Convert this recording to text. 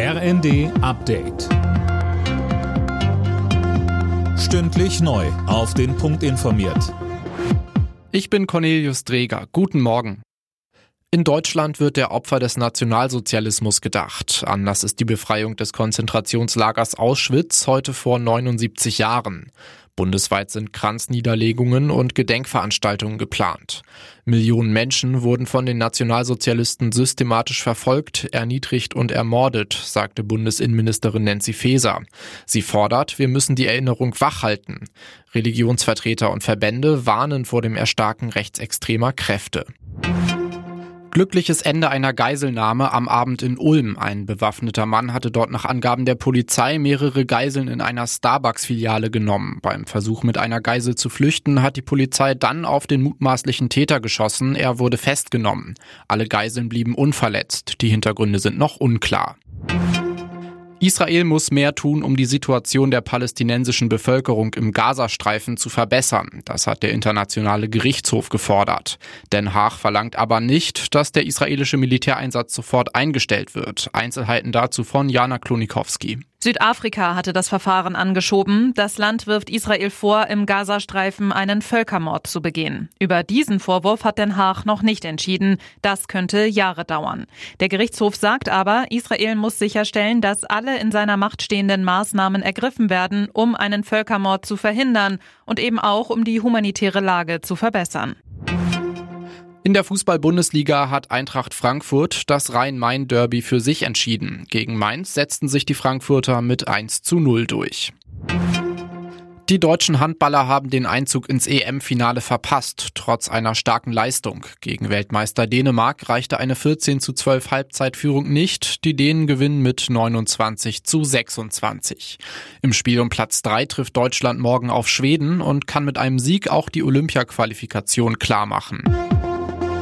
RND Update. Stündlich neu. Auf den Punkt informiert. Ich bin Cornelius Dreger. Guten Morgen. In Deutschland wird der Opfer des Nationalsozialismus gedacht. Anlass ist die Befreiung des Konzentrationslagers Auschwitz heute vor 79 Jahren. Bundesweit sind Kranzniederlegungen und Gedenkveranstaltungen geplant. Millionen Menschen wurden von den Nationalsozialisten systematisch verfolgt, erniedrigt und ermordet, sagte Bundesinnenministerin Nancy Faeser. Sie fordert, wir müssen die Erinnerung wachhalten. Religionsvertreter und Verbände warnen vor dem Erstarken rechtsextremer Kräfte. Glückliches Ende einer Geiselnahme am Abend in Ulm. Ein bewaffneter Mann hatte dort nach Angaben der Polizei mehrere Geiseln in einer Starbucks-Filiale genommen. Beim Versuch mit einer Geisel zu flüchten hat die Polizei dann auf den mutmaßlichen Täter geschossen. Er wurde festgenommen. Alle Geiseln blieben unverletzt. Die Hintergründe sind noch unklar. Israel muss mehr tun, um die Situation der palästinensischen Bevölkerung im Gazastreifen zu verbessern. Das hat der Internationale Gerichtshof gefordert. Den Haag verlangt aber nicht, dass der israelische Militäreinsatz sofort eingestellt wird. Einzelheiten dazu von Jana Klonikowski. Südafrika hatte das Verfahren angeschoben. Das Land wirft Israel vor, im Gazastreifen einen Völkermord zu begehen. Über diesen Vorwurf hat Den Haag noch nicht entschieden. Das könnte Jahre dauern. Der Gerichtshof sagt aber, Israel muss sicherstellen, dass alle in seiner Macht stehenden Maßnahmen ergriffen werden, um einen Völkermord zu verhindern und eben auch um die humanitäre Lage zu verbessern. In der Fußball-Bundesliga hat Eintracht Frankfurt das Rhein-Main-Derby für sich entschieden. Gegen Mainz setzten sich die Frankfurter mit 1 zu 0 durch. Die deutschen Handballer haben den Einzug ins EM-Finale verpasst, trotz einer starken Leistung. Gegen Weltmeister Dänemark reichte eine 14 zu 12 Halbzeitführung nicht. Die Dänen gewinnen mit 29 zu 26. Im Spiel um Platz 3 trifft Deutschland morgen auf Schweden und kann mit einem Sieg auch die Olympia-Qualifikation klarmachen.